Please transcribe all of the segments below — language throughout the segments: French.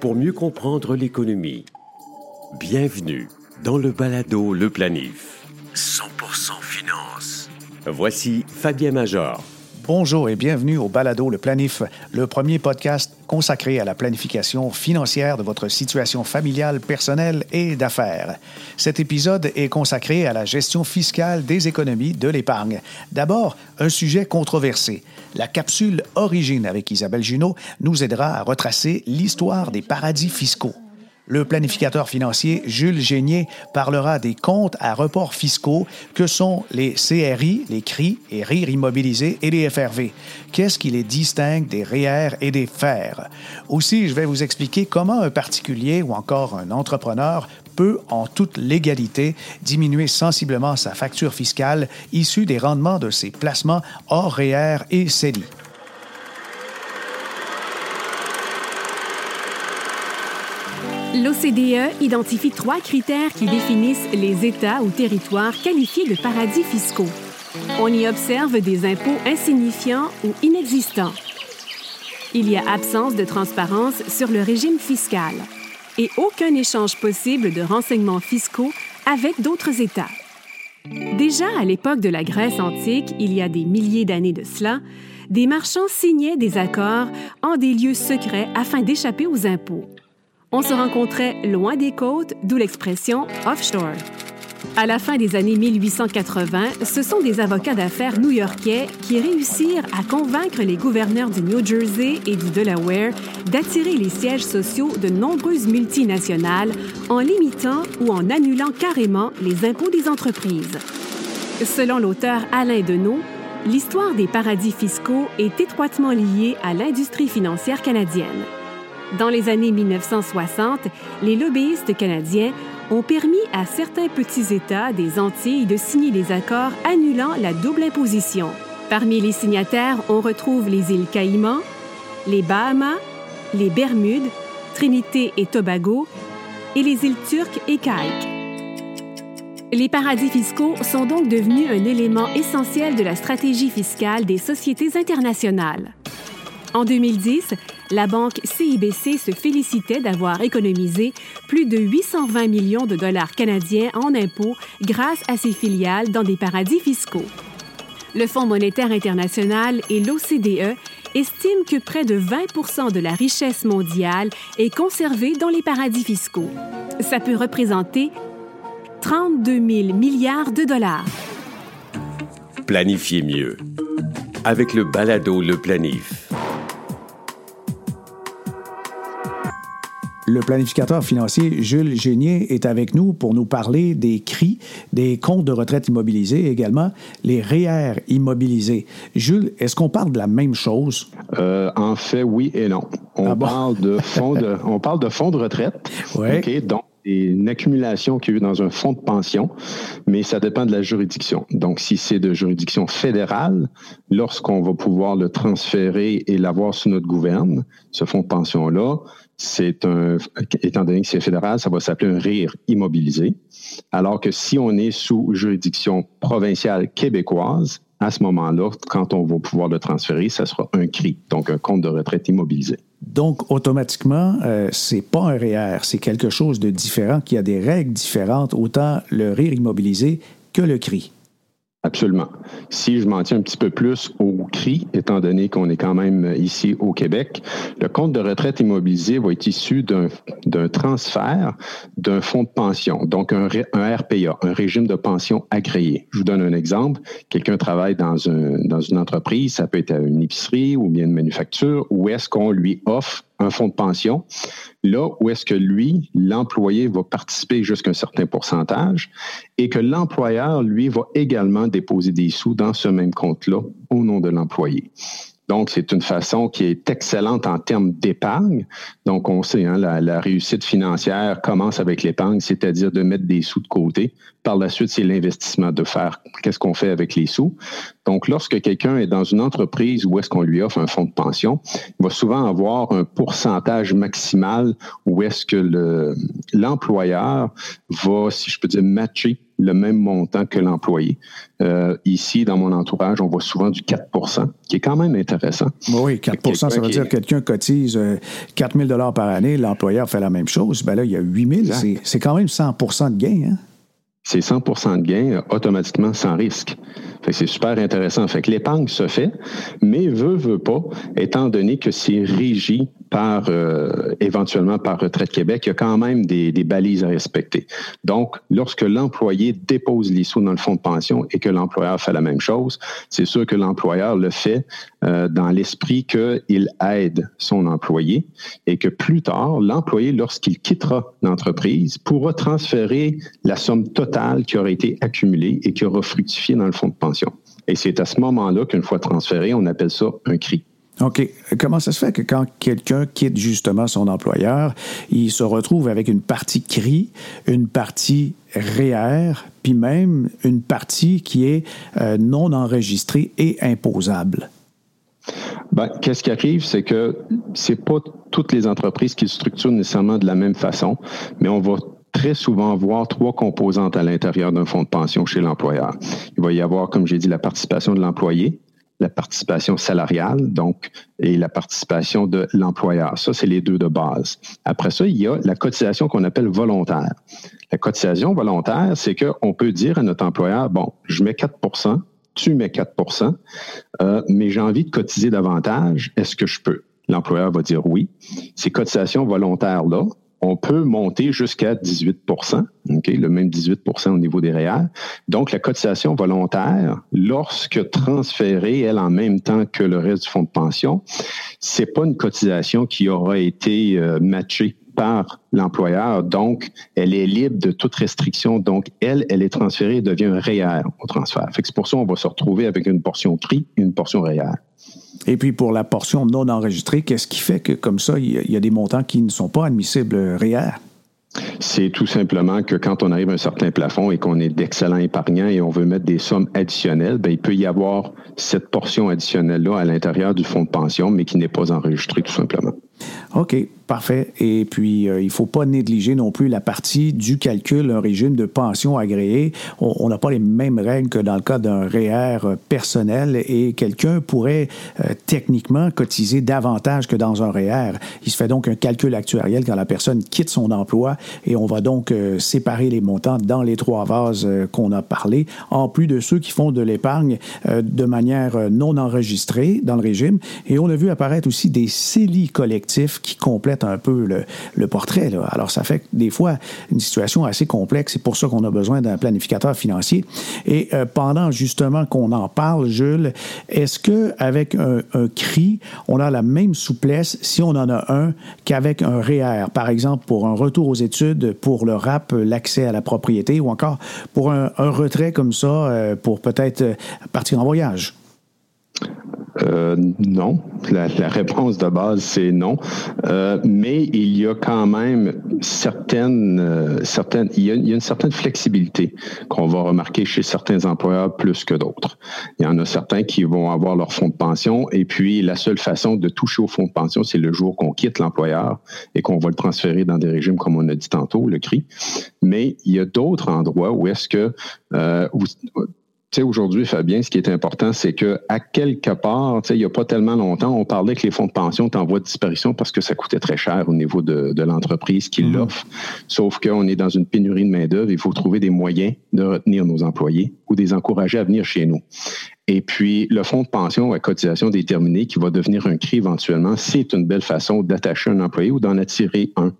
pour mieux comprendre l'économie. Bienvenue dans le balado Le Planif. 100% finance. Voici Fabien Major. Bonjour et bienvenue au Balado Le Planif, le premier podcast consacré à la planification financière de votre situation familiale, personnelle et d'affaires. Cet épisode est consacré à la gestion fiscale des économies de l'épargne. D'abord, un sujet controversé. La capsule Origine avec Isabelle Junot nous aidera à retracer l'histoire des paradis fiscaux. Le planificateur financier Jules Génier parlera des comptes à report fiscaux que sont les CRI, les CRI et RIR immobilisés et les FRV. Qu'est-ce qui les distingue des REER et des FER? Aussi, je vais vous expliquer comment un particulier ou encore un entrepreneur peut, en toute légalité, diminuer sensiblement sa facture fiscale issue des rendements de ses placements hors REER et CELI. L'OCDE identifie trois critères qui définissent les États ou territoires qualifiés de paradis fiscaux. On y observe des impôts insignifiants ou inexistants. Il y a absence de transparence sur le régime fiscal et aucun échange possible de renseignements fiscaux avec d'autres États. Déjà à l'époque de la Grèce antique, il y a des milliers d'années de cela, des marchands signaient des accords en des lieux secrets afin d'échapper aux impôts. On se rencontrait loin des côtes, d'où l'expression offshore. À la fin des années 1880, ce sont des avocats d'affaires new-yorkais qui réussirent à convaincre les gouverneurs du New Jersey et du Delaware d'attirer les sièges sociaux de nombreuses multinationales en limitant ou en annulant carrément les impôts des entreprises. Selon l'auteur Alain Deneau, l'histoire des paradis fiscaux est étroitement liée à l'industrie financière canadienne. Dans les années 1960, les lobbyistes canadiens ont permis à certains petits États des Antilles de signer des accords annulant la double imposition. Parmi les signataires, on retrouve les îles Caïmans, les Bahamas, les Bermudes, Trinité et Tobago, et les îles Turques et Caïques. Les paradis fiscaux sont donc devenus un élément essentiel de la stratégie fiscale des sociétés internationales. En 2010, la banque CIBC se félicitait d'avoir économisé plus de 820 millions de dollars canadiens en impôts grâce à ses filiales dans des paradis fiscaux. Le Fonds monétaire international et l'OCDE estiment que près de 20% de la richesse mondiale est conservée dans les paradis fiscaux. Ça peut représenter 32 000 milliards de dollars. Planifiez mieux avec le balado Le Planif. Le planificateur financier Jules Génier est avec nous pour nous parler des CRI, des comptes de retraite immobilisés et également les REER immobilisés. Jules, est-ce qu'on parle de la même chose? Euh, en fait, oui et non. On, Ah bon? parle, de fonds de, on parle de fonds de retraite. OK, donc, une accumulation qui est eu dans un fonds de pension, mais ça dépend de la juridiction. Donc, si c'est de juridiction fédérale, lorsqu'on va pouvoir le transférer et l'avoir sous notre gouverne, ce fonds de pension-là, c'est un, étant donné que c'est fédéral, ça va s'appeler un RIR immobilisé. Alors que si on est sous juridiction provinciale québécoise, à ce moment-là, quand on va pouvoir le transférer, ça sera un CRI, donc un compte de retraite immobilisé. Donc, automatiquement, euh, c'est pas un REER, c'est quelque chose de différent, qui a des règles différentes, autant le RIR immobilisé que le CRI. Absolument. Si je m'en tiens un petit peu plus au CRI, étant donné qu'on est quand même ici au Québec, le compte de retraite immobilisé va être issu d'un transfert d'un fonds de pension, donc un, RPA, un régime de pension agréé. Je vous donne un exemple. Quelqu'un travaille dans une entreprise, ça peut être une épicerie ou bien une manufacture, où est-ce qu'on lui offre un fonds de pension, là où est-ce que lui, l'employé, va participer jusqu'à un certain pourcentage et que l'employeur, lui, va également déposer des sous dans ce même compte-là au nom de l'employé. Donc, c'est une façon qui est excellente en termes d'épargne. Donc, on sait, hein, la, la réussite financière commence avec l'épargne, c'est-à-dire de mettre des sous de côté. Par la suite, c'est l'investissement, de faire qu'est-ce qu'on fait avec les sous. Donc, lorsque quelqu'un est dans une entreprise où est-ce qu'on lui offre un fonds de pension, il va souvent avoir un pourcentage maximal où est-ce que le- l'employeur va, si je peux dire, matcher le même montant que l'employé. Euh, ici, dans mon entourage, on voit souvent du 4% qui est quand même intéressant. Oui, 4% ça veut dire que quelqu'un cotise 4 euh, 000 par année, l'employeur fait la même chose. Ben là, il y a 8 000. C'est quand même 100% de gain. Hein? C'est 100 de gain euh, automatiquement sans risque. c'est super intéressant. L'épargne se fait, mais veut, veut pas, étant donné que c'est régi par euh, éventuellement par Retraite Québec, il y a quand même des, balises à respecter. Donc, lorsque l'employé dépose les dans le fonds de pension et que l'employeur fait la même chose, c'est sûr que l'employeur le fait euh, dans l'esprit qu'il aide son employé et que plus tard, l'employé, lorsqu'il quittera l'entreprise, pourra transférer la somme totale qui aura été accumulée et qui aura fructifié dans le fonds de pension. Et c'est à ce moment-là qu'une fois transféré, on appelle ça un CRI. OK. Comment ça se fait que quand quelqu'un quitte justement son employeur, il se retrouve avec une partie CRI, une partie REER, puis même une partie qui est euh, non enregistrée et imposable? Ben, qu'est-ce qui arrive, c'est que c'est pas toutes les entreprises qui structurent nécessairement de la même façon, mais on va très souvent voir trois composantes à l'intérieur d'un fonds de pension chez l'employeur. Il va y avoir, comme j'ai dit, la participation de l'employé, la participation salariale, donc, et la participation de l'employeur. Ça, c'est les deux de base. Après ça, il y a la cotisation qu'on appelle volontaire. La cotisation volontaire, c'est qu'on peut dire à notre employeur, bon, je mets 4% tu mets 4% euh, mais j'ai envie de cotiser davantage, est-ce que je peux? L'employeur va dire oui. Ces cotisations volontaires-là, on peut monter jusqu'à 18% le même 18% au niveau des REER. Donc, la cotisation volontaire, lorsque transférée, elle, en même temps que le reste du fonds de pension, c'est pas une cotisation qui aura été euh, matchée par l'employeur. Donc, elle est libre de toute restriction. Donc, elle, elle est transférée et devient REER au transfert. c'est pour ça qu'on va se retrouver avec une portion CRI et une portion REER. Et puis pour la portion non enregistrée, qu'est-ce qui fait que comme ça, il y a des montants qui ne sont pas admissibles REER? C'est tout simplement que quand on arrive à un certain plafond et qu'on est d'excellents épargnants et on veut mettre des sommes additionnelles, bien, il peut y avoir cette portion additionnelle-là à l'intérieur du fonds de pension, mais qui n'est pas enregistrée tout simplement. OK. Parfait. Et puis, euh, il ne faut pas négliger non plus la partie du calcul, un régime de pension agréé. On n'a pas les mêmes règles que dans le cas d'un REER e personnel et quelqu'un pourrait euh, techniquement cotiser davantage que dans un REER. E il se fait donc un calcul actuariel quand la personne quitte son emploi et on va donc euh, séparer les montants dans les trois vases qu'on a parlé, en plus de ceux qui font de l'épargne de manière non enregistrée dans le régime. Et on a vu apparaître aussi des CELI collectifs qui complètent un peu le, portrait. Alors, ça fait des fois une situation assez complexe. C'est pour ça qu'on a besoin d'un planificateur financier. Et euh, pendant justement qu'on en parle, Jules, est-ce que avec un, CRI, on a la même souplesse si on en a un qu'avec un REER? Par exemple, pour un retour aux études, pour le RAP, l'accès à la propriété, ou encore pour un, retrait comme ça, euh, pour peut-être partir en voyage? Euh, non. La, réponse de base, c'est non. Euh, mais il y a quand même certaines, euh, certaines il y, a, une certaine flexibilité qu'on va remarquer chez certains employeurs plus que d'autres. Il y en a certains qui vont avoir leur fonds de pension et puis la seule façon de toucher au fonds de pension, c'est le jour qu'on quitte l'employeur et qu'on va le transférer dans des régimes comme on a dit tantôt, le CRI. Mais il y a d'autres endroits où est-ce que tu sais, aujourd'hui, Fabien, ce qui est important, c'est que à quelque part, tu sais, il n'y a pas tellement longtemps, on parlait que les fonds de pension étaient en voie de disparition parce que ça coûtait très cher au niveau de, de l'entreprise qui mm-hmm. l'offre. Sauf qu'on est dans une pénurie de main-d'œuvre. Il faut trouver des moyens de retenir nos employés ou des encourager à venir chez nous. Et puis, le fonds de pension à cotisation déterminée qui va devenir un CRI éventuellement, c'est une belle façon d'attacher un employé ou d'en attirer un.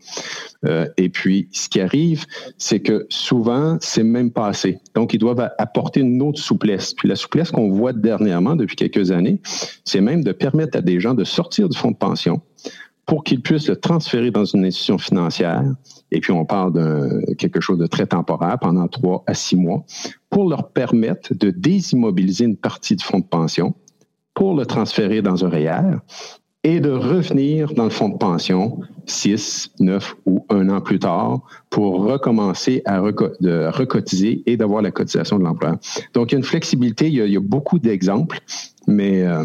Euh, et puis, ce qui arrive, c'est que souvent, c'est même pas assez. Donc, ils doivent apporter une autre souplesse. Puis la souplesse qu'on voit dernièrement depuis quelques années, c'est même de permettre à des gens de sortir du fonds de pension pour qu'ils puissent le transférer dans une institution financière, et puis on parle de quelque chose de très temporaire pendant trois à six mois, pour leur permettre de désimmobiliser une partie du fonds de pension pour le transférer dans un REER et de revenir dans le fonds de pension six, neuf ou un an plus tard pour recommencer à recotiser et d'avoir la cotisation de l'employeur. Donc, il y a une flexibilité, il y a, beaucoup d'exemples, mais... Euh,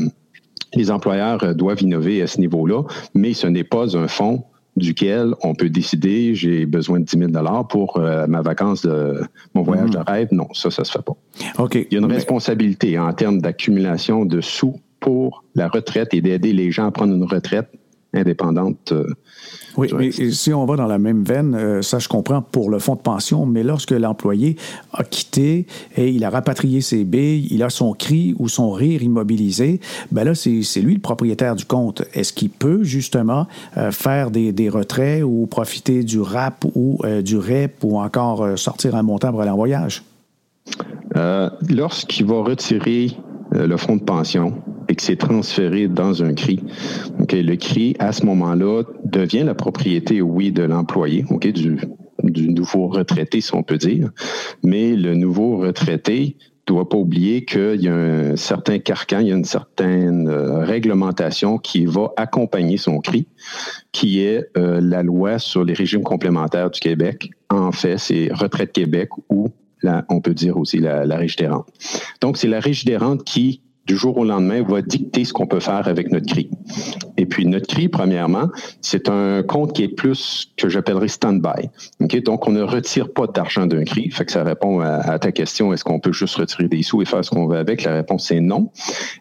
les employeurs euh, doivent innover à ce niveau-là, mais ce n'est pas un fonds duquel on peut décider j'ai besoin de 10 000 pour euh, ma vacance de mon voyage de mhm. rêve. Non, ça, ça se fait pas. OK. Il y a une responsabilité en termes d'accumulation de sous pour la retraite et d'aider les gens à prendre une retraite indépendante euh, oui, mais si on va dans la même veine, euh, ça je comprends pour le fonds de pension, mais lorsque l'employé a quitté et il a rapatrié ses billes, il a son cri ou son rire immobilisé, ben là, c'est lui le propriétaire du compte. Est-ce qu'il peut justement euh, faire des, des, retraits ou profiter du RAP ou du REP ou encore sortir un montant pour aller en voyage? Lorsqu'il va retirer le fonds de pension, et que c'est transféré dans un CRI. le CRI, à ce moment-là, devient la propriété, oui, de l'employé, du, du nouveau retraité, si on peut dire. Mais le nouveau retraité doit pas oublier qu'il y a un certain carcan, il y a une certaine euh, réglementation qui va accompagner son CRI, qui est euh, la loi sur les régimes complémentaires du Québec. En fait, c'est Retraite Québec ou on peut dire aussi la, la rentes. Donc, c'est la rentes qui du jour au lendemain, va dicter ce qu'on peut faire avec notre CRI. Et puis, notre CRI, premièrement, c'est un compte qui est plus que j'appellerais stand-by. Donc, on ne retire pas d'argent d'un CRI. Fait que ça répond à, ta question, est-ce qu'on peut juste retirer des sous et faire ce qu'on veut avec? La réponse est non.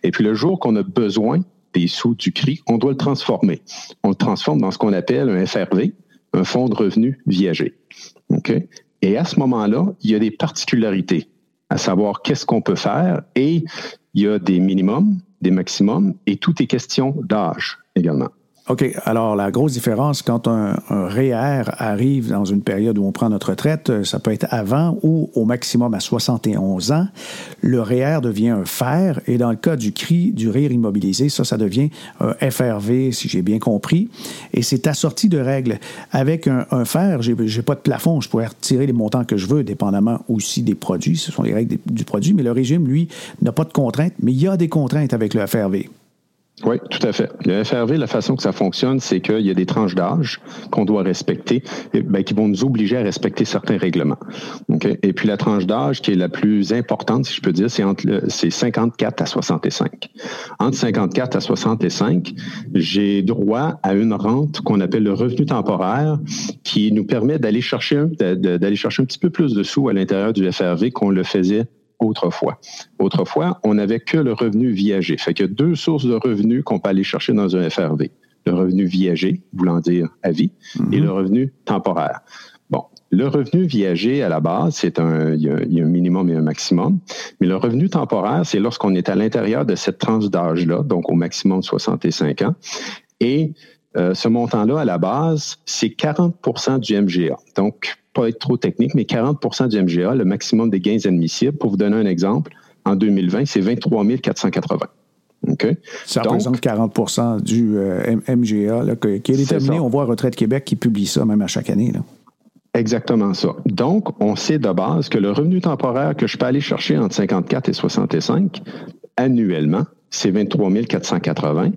Et puis, le jour qu'on a besoin des sous du CRI, on doit le transformer. On le transforme dans ce qu'on appelle un FRV, un fonds de revenus viagé. Et à ce moment-là, il y a des particularités à savoir qu'est-ce qu'on peut faire et il y a des minimums, des maximums et tout est question d'âge également. OK. Alors, la grosse différence, quand un, un, REER arrive dans une période où on prend notre retraite, euh, ça peut être avant ou au maximum à 71 ans, le REER devient un FER et dans le cas du CRI, du RIR immobilisé, ça, ça devient un FRV, si j'ai bien compris, et c'est assorti de règles. Avec un, un FER, j'ai, j'ai pas de plafond, je pourrais retirer les montants que je veux, dépendamment aussi des produits, ce sont les règles du produit, mais le régime, lui, n'a pas de contraintes, mais il y a des contraintes avec le FRV. Oui, tout à fait. Le FRV, la façon que ça fonctionne, c'est qu'il y a des tranches d'âge qu'on doit respecter, ben, qui vont nous obliger à respecter certains règlements. Et puis la tranche d'âge qui est la plus importante, si je peux dire, c'est entre c'est 54 à 65. Entre 54 à 65, j'ai droit à une rente qu'on appelle le revenu temporaire, qui nous permet d'aller chercher d'aller chercher un petit peu plus de sous à l'intérieur du FRV qu'on le faisait autrefois. Autrefois, on n'avait que le revenu viager. Fait qu'il y a deux sources de revenus qu'on peut aller chercher dans un FRV. Le revenu viager, voulant dire à vie, et le mhm. revenu temporaire. Bon, le revenu viager, à la base, c'est un, il y, a, un minimum et un maximum. Mais le revenu temporaire, c'est lorsqu'on est à l'intérieur de cette tranche d'âge-là, donc au maximum de 65 ans. Et euh, ce montant-là, à la base, c'est 40% du MGA. Donc, pas être trop technique, mais 40% du MGA, le maximum des gains admissibles. Pour vous donner un exemple, en 2020, c'est 23 480. Okay? Ça représente 40% du euh, MGA qui est déterminé. on voit Retraite Québec qui publie ça même à chaque année. Exactement ça. Donc, on sait de base que le revenu temporaire que je peux aller chercher entre 54 et 65 annuellement, c'est 23 480.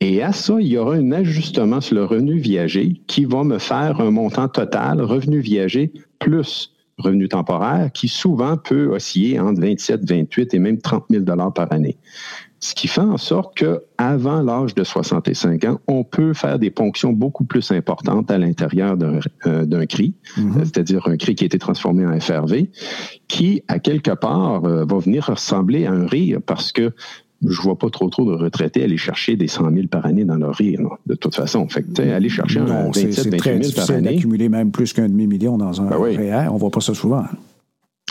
Et à ça, il y aura un ajustement sur le revenu viager qui va me faire un montant total revenu viager plus revenu temporaire qui souvent peut osciller entre 27, 28 et même 30 000 par année. Ce qui fait en sorte qu'avant l'âge de 65 ans, on peut faire des ponctions beaucoup plus importantes à l'intérieur d'un euh, CRI, mm-hmm. c'est-à-dire un CRI qui a été transformé en FRV, qui, à quelque part, euh, va venir ressembler à un RIR parce que je vois pas trop trop de retraités aller chercher des 100 000 par année dans leur rire, de toute façon. Fait que, aller chercher un 27, 28 000 par année. d'accumuler même plus qu'un demi-million dans un ben on voit pas ça souvent.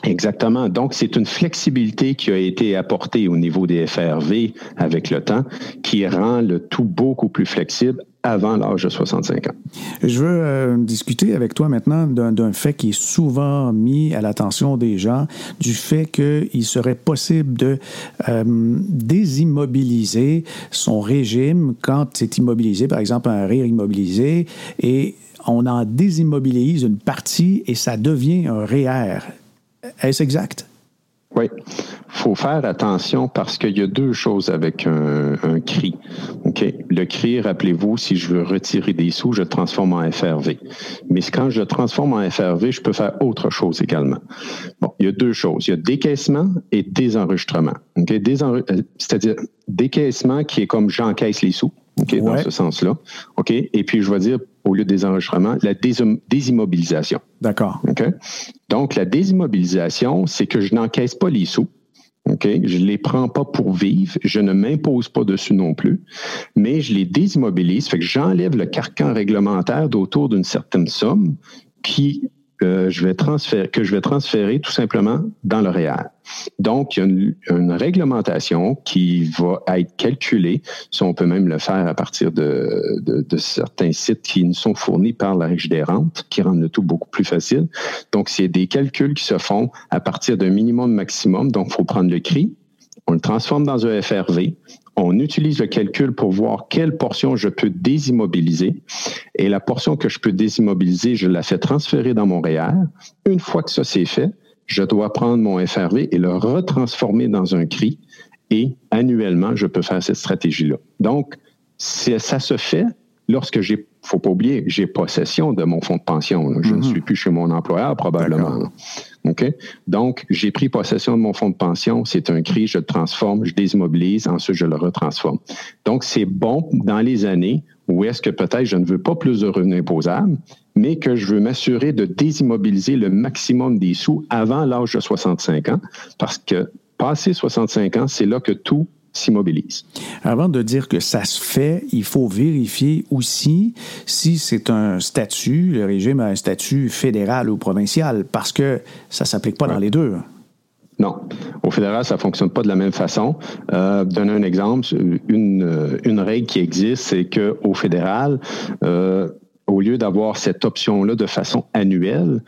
Exactement. Donc, c'est une flexibilité qui a été apportée au niveau des FRV avec le temps, qui rend le tout beaucoup plus flexible avant l'âge de 65 ans. Je veux euh, discuter avec toi maintenant d'un fait qui est souvent mis à l'attention des gens, du fait qu'il serait possible de euh, désimmobiliser son régime quand c'est immobilisé, par exemple un rire immobilisé, et on en désimmobilise une partie et ça devient un REER. Est-ce exact? Oui. faut faire attention parce qu'il y a deux choses avec un, CRI. Le CRI, rappelez-vous, si je veux retirer des sous, je le transforme en FRV. Mais quand je le transforme en FRV, je peux faire autre chose également. Bon, il y a deux choses. Il y a décaissement et désenregistrement. Euh, c'est-à-dire décaissement qui est comme j'encaisse les sous. dans ce sens-là. OK? Et puis, je vais dire, au lieu des enregistrements, la désimmobilisation. D'accord. Donc, la désimmobilisation, c'est que je n'encaisse pas les sous. OK? Je ne les prends pas pour vivre, je ne m'impose pas dessus non plus, mais je les désimmobilise, fait que j'enlève le carcan réglementaire d'autour d'une certaine somme qui que je vais transférer, que je vais transférer tout simplement dans le réel. Donc, il y a une, réglementation qui va être calculée. On peut même le faire à partir de, de, certains sites qui nous sont fournis par la Régie des rentes, qui rendent le tout beaucoup plus facile. Donc, c'est des calculs qui se font à partir d'un minimum maximum. Donc, il faut prendre le CRI, on le transforme dans un FRV, on utilise le calcul pour voir quelle portion je peux désimmobiliser. Et la portion que je peux désimmobiliser, je la fais transférer dans mon REER. Une fois que ça c'est fait, je dois prendre mon FRV et le retransformer dans un CRI. Et annuellement, je peux faire cette stratégie-là. Donc, ça se fait lorsque j'ai, faut pas oublier, j'ai possession de mon fonds de pension. Je ne mhm. suis plus chez mon employeur probablement. Donc, j'ai pris possession de mon fonds de pension, c'est un cri, je le transforme, je désimmobilise, ensuite je le retransforme. Donc, c'est bon dans les années où est-ce que peut-être je ne veux pas plus de revenus imposables, mais que je veux m'assurer de désimmobiliser le maximum des sous avant l'âge de 65 ans, parce que passé 65 ans, c'est là que tout s'immobilise. Avant de dire que ça se fait, il faut vérifier aussi si c'est un statut, le régime a un statut fédéral ou provincial, parce que ça ne s'applique pas dans les deux. Non. Au fédéral, ça ne fonctionne pas de la même façon. Euh, donner un exemple, une, une règle qui existe, c'est qu'au fédéral, euh, au lieu d'avoir cette option-là de façon annuelle,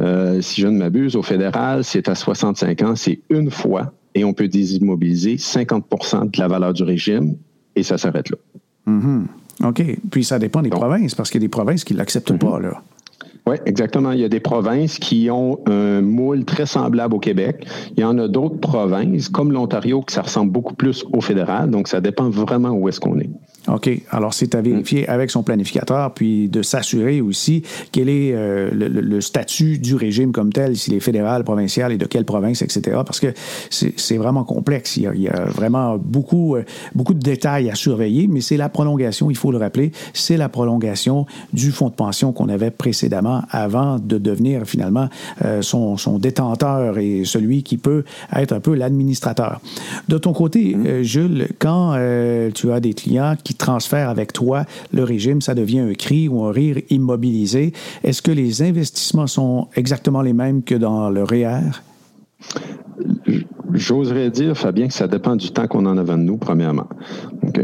euh, si je ne m'abuse, au fédéral, c'est à 65 ans, c'est une fois et on peut désimmobiliser 50% de la valeur du régime et ça s'arrête là. Mm-hmm. OK. Puis ça dépend des provinces, parce qu'il y a des provinces qui ne l'acceptent mm-hmm. pas, là. Oui, exactement. Il y a des provinces qui ont un moule très semblable au Québec. Il y en a d'autres provinces, comme l'Ontario, que ça ressemble beaucoup plus au fédéral. Donc, ça dépend vraiment où est-ce qu'on est. OK? Alors, c'est à vérifier avec son planificateur, puis de s'assurer aussi quel est euh, le, statut du régime comme tel, s'il est fédéral, provincial et de quelle province, etc. Parce que c'est vraiment complexe. Il y, a, vraiment beaucoup, euh, beaucoup de détails à surveiller, mais c'est la prolongation, il faut le rappeler, c'est la prolongation du fonds de pension qu'on avait précédemment avant de devenir finalement euh, son, son, détenteur et celui qui peut être un peu l'administrateur. De ton côté, mm-hmm. Jules, quand tu as des clients qui transfère avec toi le régime, ça devient un cri ou un rire immobilisé. Est-ce que les investissements sont exactement les mêmes que dans le REER? J'oserais dire, Fabien, que ça dépend du temps qu'on en a de nous, premièrement. OK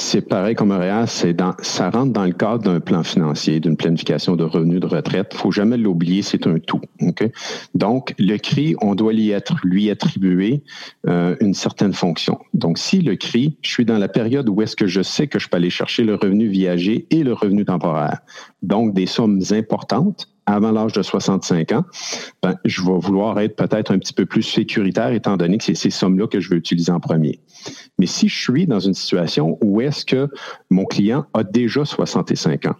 c'est pareil comme REER, c'est dans, ça rentre dans le cadre d'un plan financier, d'une planification de revenus de retraite. Il faut jamais l'oublier, c'est un tout. Donc, le CRI, on doit lui, être, lui attribuer euh, une certaine fonction. Donc, si le CRI, je suis dans la période où est-ce que je sais que je peux aller chercher le revenu viager et le revenu temporaire, donc des sommes importantes, avant l'âge de 65 ans, ben, je vais vouloir être peut-être un petit peu plus sécuritaire étant donné que c'est ces sommes-là que je veux utiliser en premier. Mais si je suis dans une situation où est-ce que mon client a déjà 65 ans,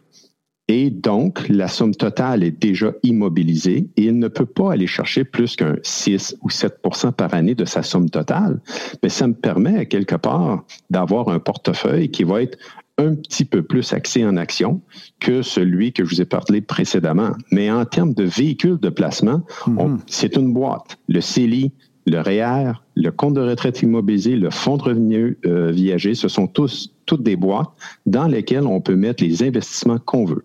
et donc, la somme totale est déjà immobilisée et il ne peut pas aller chercher plus qu'un 6 ou 7% par année de sa somme totale. Mais ça me permet, quelque part, d'avoir un portefeuille qui va être un petit peu plus axé en action que celui que je vous ai parlé précédemment. Mais en termes de véhicules de placement, mhm. c'est une boîte. Le CELI, le REER, le compte de retraite immobilisé, le fonds de revenus euh, viager, ce sont tous toutes des boîtes dans lesquelles on peut mettre les investissements qu'on veut.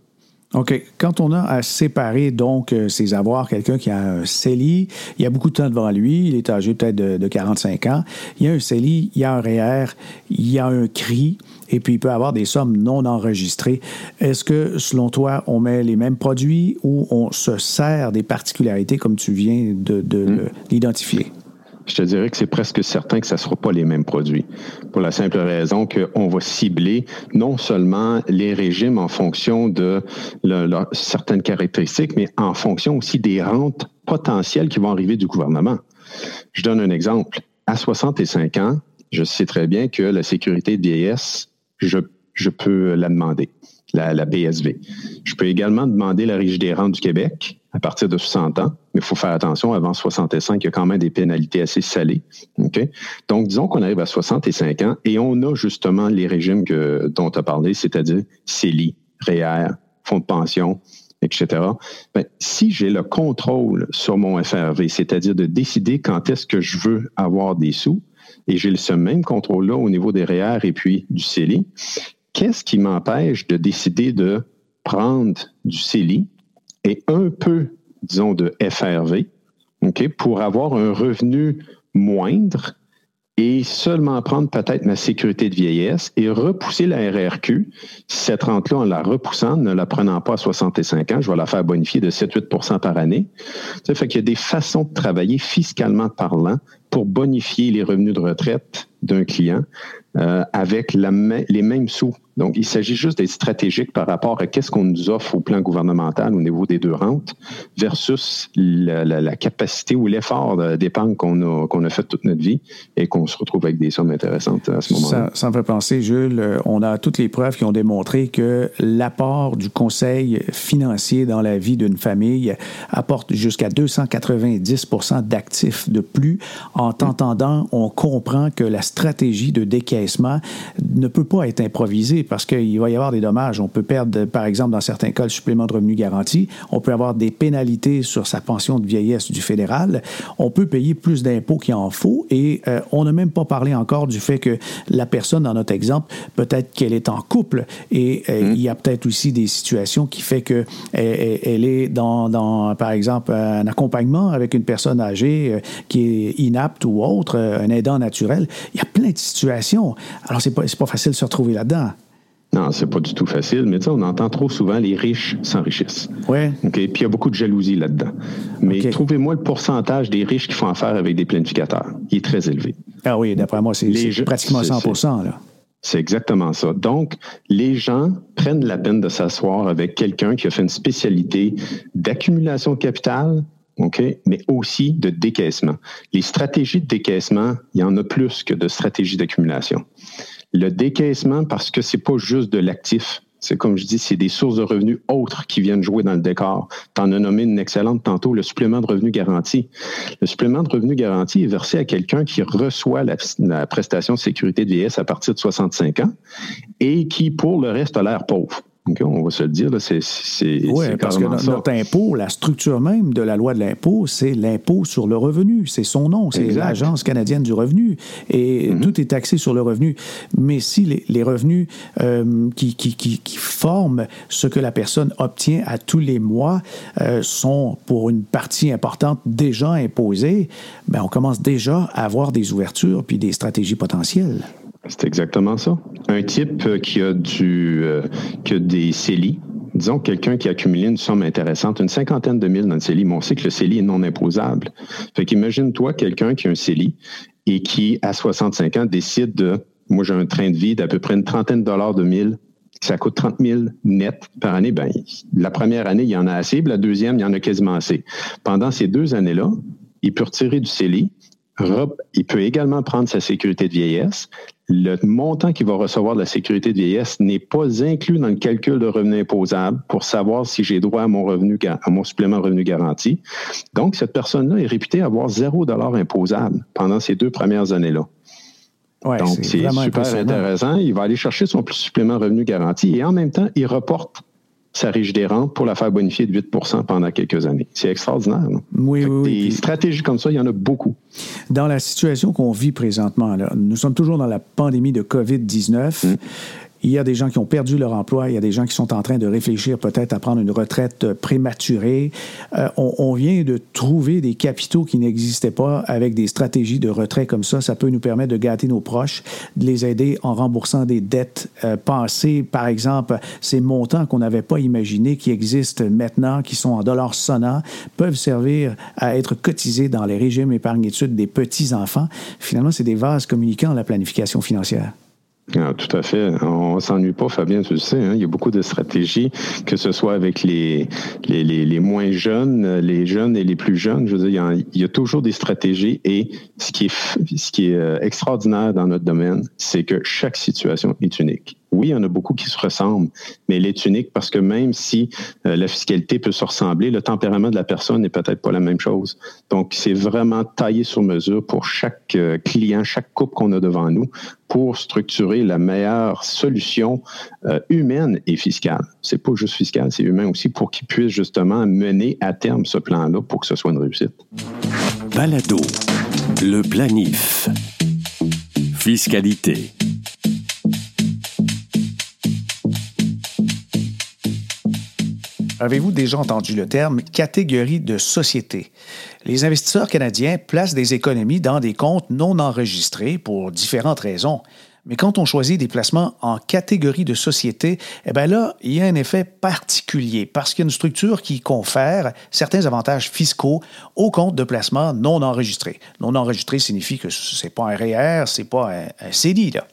OK. Quand on a à séparer donc euh, ses avoirs, quelqu'un qui a un CELI, il y a beaucoup de temps devant lui, il est âgé peut-être de, 45 ans, il y a un CELI, il y a un REER, il y a un CRI, et puis il peut avoir des sommes non enregistrées. Est-ce que, selon toi, on met les mêmes produits ou on se sert des particularités comme tu viens de, hmm. l'identifier? je te dirais que c'est presque certain que ce ne sera pas les mêmes produits. Pour la simple raison qu'on va cibler non seulement les régimes en fonction de certaines caractéristiques, mais en fonction aussi des rentes potentielles qui vont arriver du gouvernement. Je donne un exemple. À 65 ans, je sais très bien que la sécurité de vieillesse, je, je peux la demander, la, la BSV. Je peux également demander la Régie des rentes du Québec à partir de 60 ans. Mais il faut faire attention, avant 65, il y a quand même des pénalités assez salées. Donc, disons qu'on arrive à 65 ans et on a justement les régimes que, dont tu as parlé, c'est-à-dire CELI, REER, fonds de pension, etc. Ben, si j'ai le contrôle sur mon FRV, c'est-à-dire de décider quand est-ce que je veux avoir des sous, et j'ai ce même contrôle-là au niveau des REER et puis du CELI, qu'est-ce qui m'empêche de décider de prendre du CELI et un peu, disons, de FRV, OK, pour avoir un revenu moindre et seulement prendre peut-être ma sécurité de vieillesse et repousser la RRQ. Cette rente-là, en la repoussant, ne la prenant pas à 65 ans, je vais la faire bonifier de 7-8% par année. Ça fait qu'il y a des façons de travailler fiscalement parlant pour bonifier les revenus de retraite d'un client euh, avec les mêmes sous donc, il s'agit juste d'être stratégique par rapport à qu'est-ce qu'on nous offre au plan gouvernemental au niveau des deux rentes versus la, capacité ou l'effort d'épargne qu'on a, qu'on a fait toute notre vie et qu'on se retrouve avec des sommes intéressantes à ce moment-là. Ça, ça, me fait penser, Jules, on a toutes les preuves qui ont démontré que l'apport du conseil financier dans la vie d'une famille apporte jusqu'à 290 d'actifs de plus. En t'entendant, on comprend que la stratégie de décaissement ne peut pas être improvisée parce qu'il va y avoir des dommages. On peut perdre, par exemple, dans certains cas, le supplément de revenu garanti. On peut avoir des pénalités sur sa pension de vieillesse du fédéral. On peut payer plus d'impôts qu'il en faut. Et euh, on n'a même pas parlé encore du fait que la personne, dans notre exemple, peut-être qu'elle est en couple et euh, mmh. il y a peut-être aussi des situations qui fait que euh, elle, est dans, dans, par exemple, un accompagnement avec une personne âgée qui est inapte ou autre, un aidant naturel. Il y a plein de situations. Alors, c'est pas, pas facile de se retrouver là-dedans. Non, c'est pas du tout facile, mais tu sais, on entend trop souvent les riches s'enrichissent. Oui. OK? Puis il y a beaucoup de jalousie là-dedans. Mais trouvez-moi le pourcentage des riches qui font affaire avec des planificateurs. Il est très élevé. Ah oui, d'après moi, c'est pratiquement 100 là. C'est exactement ça. Donc, les gens prennent la peine de s'asseoir avec quelqu'un qui a fait une spécialité d'accumulation de capital, OK, mais aussi de décaissement. Les stratégies de décaissement, il y en a plus que de stratégies d'accumulation. Le décaissement, parce que c'est pas juste de l'actif. C'est comme je dis, c'est des sources de revenus autres qui viennent jouer dans le décor. Tu en as nommé une excellente tantôt, le supplément de revenu garanti. Le supplément de revenu garanti est versé à quelqu'un qui reçoit la, la prestation de sécurité de vieillesse à partir de 65 ans et qui, pour le reste, a l'air pauvre on va se le dire, c'est Oui, parce que notre impôt, la structure même de la loi de l'impôt, c'est l'impôt sur le revenu. C'est son nom, c'est l'Agence canadienne du revenu. Et mm-hmm. tout est taxé sur le revenu. Mais si les, revenus euh, qui, qui, forment ce que la personne obtient à tous les mois euh, sont, pour une partie importante, déjà imposés, ben on commence déjà à avoir des ouvertures puis des stratégies potentielles. C'est exactement ça. Un type euh, qui a du euh, qui a des CELI, disons quelqu'un qui a accumulé une somme intéressante, une cinquantaine de mille dans le CELI, mais on sait que le CELI est non imposable. Fait qu'imagine-toi quelqu'un qui a un CELI et qui, à 65 ans, décide de, moi j'ai un train de vie d'à peu près une trentaine de dollars de mille, ça coûte 30 000 net par année, ben, la première année, il y en a assez, puis la deuxième, il y en a quasiment assez. Pendant ces deux années-là, il peut retirer du CELI, il peut également prendre sa sécurité de vieillesse. Le montant qu'il va recevoir de la sécurité de vieillesse n'est pas inclus dans le calcul de revenu imposable pour savoir si j'ai droit à mon revenu, à mon supplément de revenu garanti. Donc, cette personne-là est réputée avoir zéro dollar imposable pendant ces deux premières années-là. Donc, c'est super intéressant. Il va aller chercher son supplément de revenu garanti et en même temps, il reporte sa riche des rentes pour la faire bonifier de 8 pendant quelques années. C'est extraordinaire. Oui, oui, Des stratégies comme ça, il y en a beaucoup. Dans la situation qu'on vit présentement, nous sommes toujours dans la pandémie de COVID-19. Il y a des gens qui ont perdu leur emploi, il y a des gens qui sont en train de réfléchir peut-être à prendre une retraite prématurée. Euh, on, vient de trouver des capitaux qui n'existaient pas avec des stratégies de retrait comme ça. Ça peut nous permettre de gâter nos proches, de les aider en remboursant des dettes euh, passées. Par exemple, ces montants qu'on n'avait pas imaginés qui existent maintenant, qui sont en dollars sonnants, peuvent servir à être cotisés dans les régimes épargne-études des petits-enfants. Finalement, c'est des vases communicants la planification financière. Ah, tout à fait. On s'ennuie pas, Fabien, tu le sais. Hein. Il y a beaucoup de stratégies, que ce soit avec les, les, les, moins jeunes, les jeunes et les plus jeunes. Je veux dire, il y a, toujours des stratégies et ce qui est, ce qui est euh, extraordinaire dans notre domaine, c'est que chaque situation est unique. Oui, il y en a beaucoup qui se ressemblent, mais elle est unique parce que même si euh, la fiscalité peut se ressembler, le tempérament de la personne n'est peut-être pas la même chose. Donc, c'est vraiment taillé sur mesure pour chaque euh, client, chaque couple qu'on a devant nous pour structurer la meilleure solution euh, humaine et fiscale. C'est pas juste fiscal, c'est humain aussi pour qu'ils puissent justement mener à terme ce plan-là pour que ce soit une réussite. Balado, le planif. Fiscalité. Avez-vous déjà entendu le terme catégorie de société? Les investisseurs canadiens placent des économies dans des comptes non enregistrés pour différentes raisons. Mais quand on choisit des placements en catégorie de société, eh bien là, il y a un effet particulier parce qu'il y a une structure qui confère certains avantages fiscaux aux comptes de placement non enregistrés. Non enregistré signifie que ce n'est pas un REER, ce n'est pas un, un CDI. Là.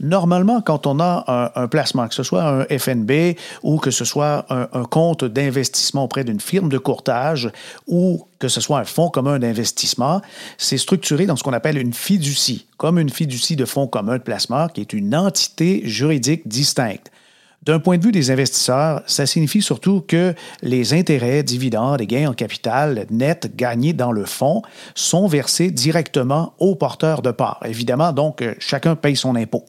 Normalement, quand on a un, placement, que ce soit un FNB ou que ce soit un, un compte d'investissement auprès d'une firme de courtage ou que ce soit un fonds commun d'investissement, c'est structuré dans ce qu'on appelle une fiducie, comme une fiducie de fonds commun de placement, qui est une entité juridique distincte. D'un point de vue des investisseurs, ça signifie surtout que les intérêts, dividendes et gains en capital nets gagnés dans le fonds sont versés directement aux porteurs de parts. Évidemment, donc, euh, chacun paye son impôt.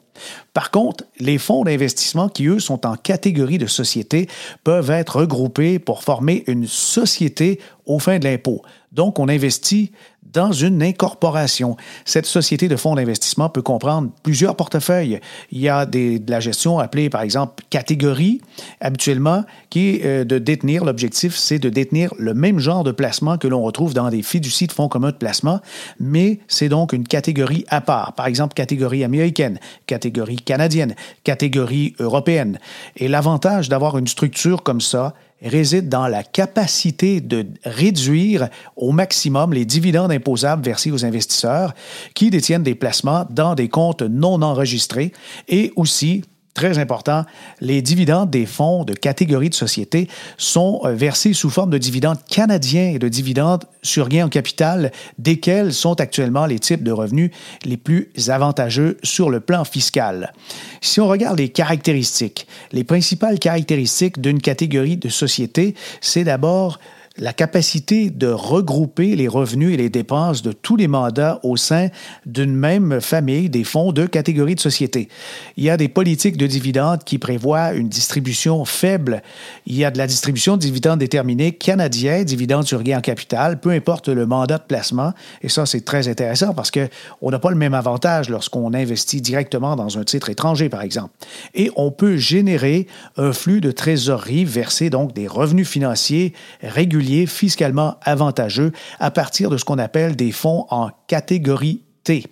Par contre, les fonds d'investissement qui, eux, sont en catégorie de société peuvent être regroupés pour former une société au fin de l'impôt. Donc, on investit dans une incorporation. Cette société de fonds d'investissement peut comprendre plusieurs portefeuilles. Il y a des, de la gestion appelée, par exemple, catégorie, habituellement, qui est euh, de détenir, l'objectif, c'est de détenir le même genre de placement que l'on retrouve dans des fiducies de fonds communs de placement, mais c'est donc une catégorie à part. Par exemple, catégorie américaine, catégorie canadienne, catégorie européenne. Et l'avantage d'avoir une structure comme ça, réside dans la capacité de réduire au maximum les dividendes imposables versés aux investisseurs qui détiennent des placements dans des comptes non enregistrés et aussi très important, les dividendes des fonds de catégorie de société sont euh, versés sous forme de dividendes canadiens et de dividendes sur gain en capital, desquels sont actuellement les types de revenus les plus avantageux sur le plan fiscal. Si on regarde les caractéristiques, les principales caractéristiques d'une catégorie de société, c'est d'abord la capacité de regrouper les revenus et les dépenses de tous les mandats au sein d'une même famille des fonds de catégories de société. Il y a des politiques de dividendes qui prévoient une distribution faible. Il y a de la distribution de dividendes déterminés canadiens, dividendes sur gain en capital, peu importe le mandat de placement. Et ça, c'est très intéressant parce qu'on n'a pas le même avantage lorsqu'on investit directement dans un titre étranger, par exemple. Et on peut générer un flux de trésorerie versé donc des revenus financiers réguliers fiscalement avantageux à partir de ce qu'on appelle des fonds en catégorie T.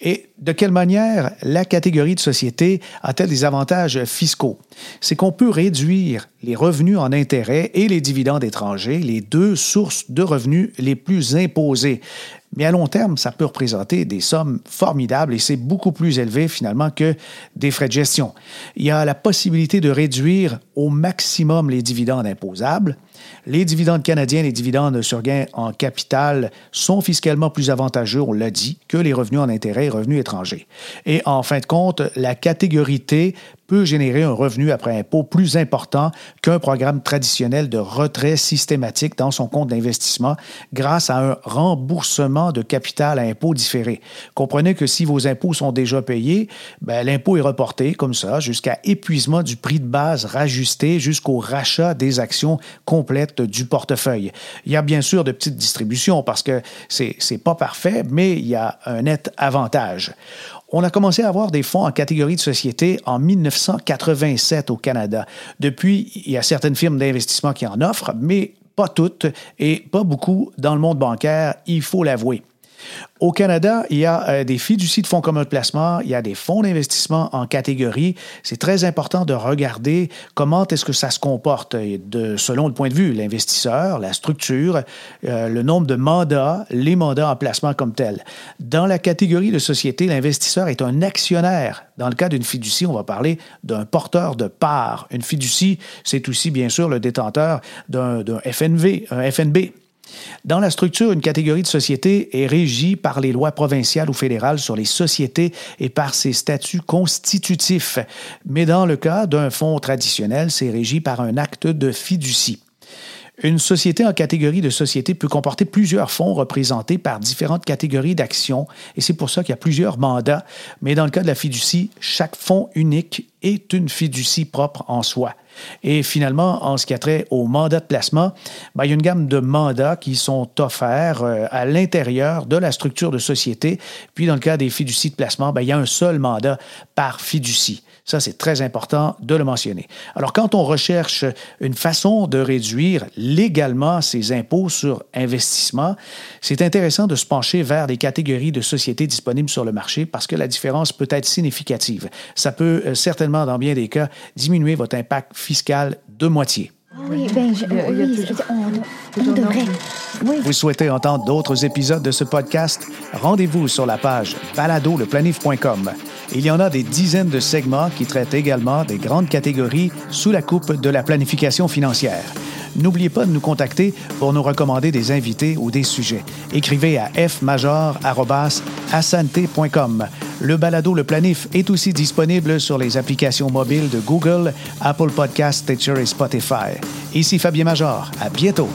Et de quelle manière la catégorie de société a-t-elle des avantages fiscaux? C'est qu'on peut réduire les revenus en intérêts et les dividendes étrangers, les deux sources de revenus les plus imposées. Mais à long terme, ça peut représenter des sommes formidables et c'est beaucoup plus élevé finalement que des frais de gestion. Il y a la possibilité de réduire au maximum les dividendes imposables. Les dividendes canadiens, les dividendes sur gain en capital sont fiscalement plus avantageux, on l'a dit, que les revenus en intérêt et revenus étrangers. Et en fin de compte, la catégorie T peut générer un revenu après impôt plus important qu'un programme traditionnel de retrait systématique dans son compte d'investissement grâce à un remboursement de capital à impôt différé. Comprenez que si vos impôts sont déjà payés, ben, l'impôt est reporté comme ça jusqu'à épuisement du prix de base rajusté jusqu'au rachat des actions complètes du portefeuille. Il y a bien sûr de petites distributions parce que c'est pas parfait, mais il y a un net avantage. On a commencé à avoir des fonds en catégorie de société en 1987 au Canada. Depuis, il y a certaines firmes d'investissement qui en offrent, mais pas toutes et pas beaucoup dans le monde bancaire, il faut l'avouer. Au Canada, il y a euh, des fiducies de fonds communs de placement, il y a des fonds d'investissement en catégorie. C'est très important de regarder comment est-ce que ça se comporte de, selon le point de vue, l'investisseur, la structure, euh, le nombre de mandats, les mandats en placement comme tel. Dans la catégorie de société, l'investisseur est un actionnaire. Dans le cas d'une fiducie, on va parler d'un porteur de parts. Une fiducie, c'est aussi bien sûr le détenteur d'un FNV, un FNB. Dans la structure, une catégorie de société est régie par les lois provinciales ou fédérales sur les sociétés et par ses statuts constitutifs. Mais dans le cas d'un fonds traditionnel, c'est régi par un acte de fiducie. Une société en catégorie de société peut comporter plusieurs fonds représentés par différentes catégories d'actions, et c'est pour ça qu'il y a plusieurs mandats. Mais dans le cas de la fiducie, chaque fonds unique est une fiducie propre en soi. Et finalement, en ce qui a trait au mandat de placement, ben, il y a une gamme de mandats qui sont offerts euh, à l'intérieur de la structure de société. Puis, dans le cas des fiducies de placement, ben, il y a un seul mandat par fiducie. Ça, c'est très important de le mentionner. Alors, quand on recherche une façon de réduire légalement ses impôts sur investissement, c'est intéressant de se pencher vers les catégories de sociétés disponibles sur le marché parce que la différence peut être significative. Ça peut euh, dans bien des cas, diminuer votre impact fiscal de moitié. Oui, on, devrait. Vous souhaitez entendre d'autres épisodes de ce podcast? Rendez-vous sur la page baladoleplanif.com. Il y en a des dizaines de segments qui traitent également des grandes catégories sous la coupe de la planification financière. N'oubliez pas de nous contacter pour nous recommander des invités ou des sujets. Écrivez à fmajor.assante.com. Le balado Le Planif est aussi disponible sur les applications mobiles de Google, Apple Podcasts, Stitcher et Spotify. Ici Fabien Major. À bientôt.